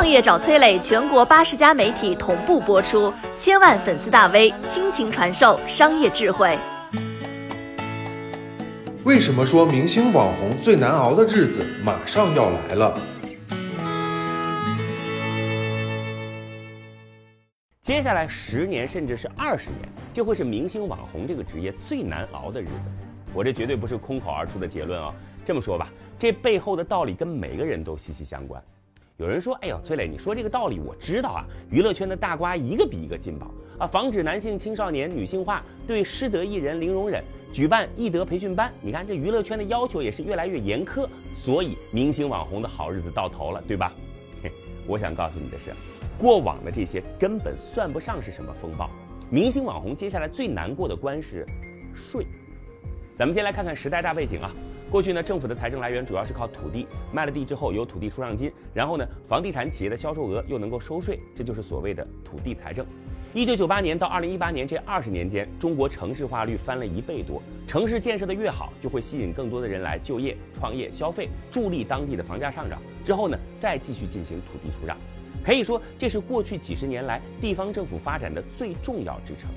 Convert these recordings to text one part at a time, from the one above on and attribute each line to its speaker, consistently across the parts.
Speaker 1: 创业找崔磊，全国八十家媒体同步播出，千万粉丝大 V 倾情传授商业智慧。
Speaker 2: 为什么说明星网红最难熬的日子马上要来了？
Speaker 3: 接下来十年甚至是二十年，就会是明星网红这个职业最难熬的日子。我这绝对不是空口而出的结论啊！这么说吧，这背后的道理跟每个人都息息相关。有人说：“哎呦，崔磊，你说这个道理我知道啊。娱乐圈的大瓜一个比一个劲爆啊，防止男性青少年女性化，对失德艺人零容忍，举办艺德培训班。你看这娱乐圈的要求也是越来越严苛，所以明星网红的好日子到头了，对吧？嘿，我想告诉你的是，过往的这些根本算不上是什么风暴。明星网红接下来最难过的关是税。咱们先来看看时代大背景啊。过去呢，政府的财政来源主要是靠土地，卖了地之后有土地出让金，然后呢，房地产企业的销售额又能够收税，这就是所谓的土地财政。一九九八年到二零一八年这二十年间，中国城市化率翻了一倍多，城市建设的越好，就会吸引更多的人来就业、创业、消费，助力当地的房价上涨。之后呢，再继续进行土地出让，可以说这是过去几十年来地方政府发展的最重要支撑。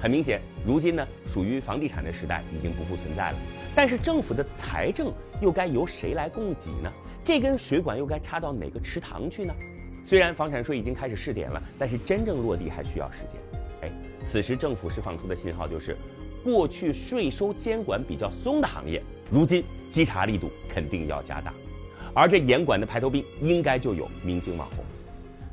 Speaker 3: 很明显，如今呢，属于房地产的时代已经不复存在了。但是政府的财政又该由谁来供给呢？这根水管又该插到哪个池塘去呢？虽然房产税已经开始试点了，但是真正落地还需要时间。哎，此时政府释放出的信号就是，过去税收监管比较松的行业，如今稽查力度肯定要加大。而这严管的排头兵，应该就有明星网红。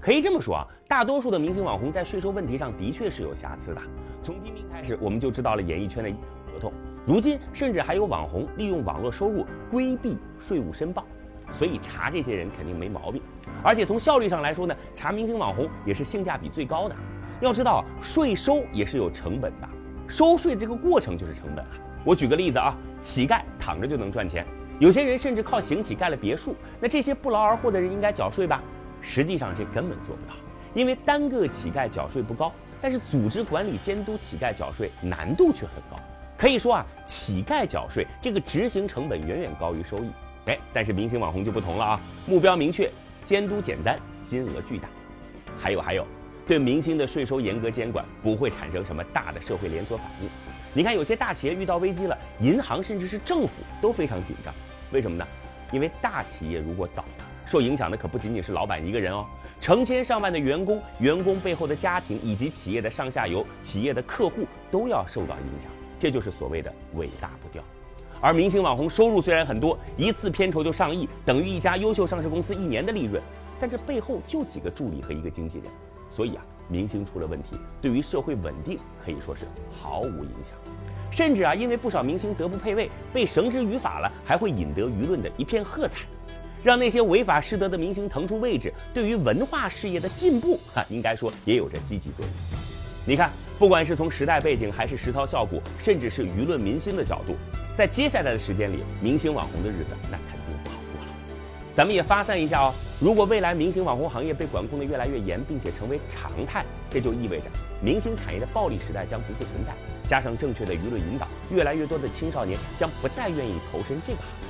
Speaker 3: 可以这么说啊，大多数的明星网红在税收问题上的确是有瑕疵的。从提名开始，我们就知道了演艺圈的合同。如今，甚至还有网红利用网络收入规避税务申报，所以查这些人肯定没毛病。而且从效率上来说呢，查明星网红也是性价比最高的。要知道，税收也是有成本的，收税这个过程就是成本啊。我举个例子啊，乞丐躺着就能赚钱，有些人甚至靠行乞盖了别墅，那这些不劳而获的人应该缴税吧？实际上这根本做不到，因为单个乞丐缴税不高，但是组织管理监督乞丐缴税难度却很高。可以说啊，乞丐缴税这个执行成本远远高于收益。哎，但是明星网红就不同了啊，目标明确，监督简单，金额巨大。还有还有，对明星的税收严格监管，不会产生什么大的社会连锁反应。你看有些大企业遇到危机了，银行甚至是政府都非常紧张。为什么呢？因为大企业如果倒了。受影响的可不仅仅是老板一个人哦，成千上万的员工、员工背后的家庭以及企业的上下游、企业的客户都要受到影响，这就是所谓的尾大不掉。而明星网红收入虽然很多，一次片酬就上亿，等于一家优秀上市公司一年的利润，但这背后就几个助理和一个经纪人，所以啊，明星出了问题，对于社会稳定可以说是毫无影响，甚至啊，因为不少明星德不配位，被绳之于法了，还会引得舆论的一片喝彩。让那些违法失德的明星腾出位置，对于文化事业的进步，哈，应该说也有着积极作用。你看，不管是从时代背景，还是实操效果，甚至是舆论民心的角度，在接下来的时间里，明星网红的日子那肯定不好过了。咱们也发散一下哦，如果未来明星网红行业被管控的越来越严，并且成为常态，这就意味着明星产业的暴利时代将不复存在。加上正确的舆论引导，越来越多的青少年将不再愿意投身这个行业。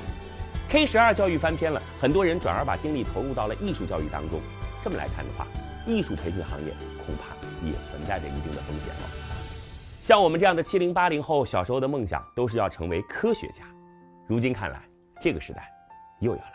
Speaker 3: K 十二教育翻篇了，很多人转而把精力投入到了艺术教育当中。这么来看的话，艺术培训行业恐怕也存在着一定的风险了。像我们这样的七零八零后，小时候的梦想都是要成为科学家，如今看来，这个时代又要来。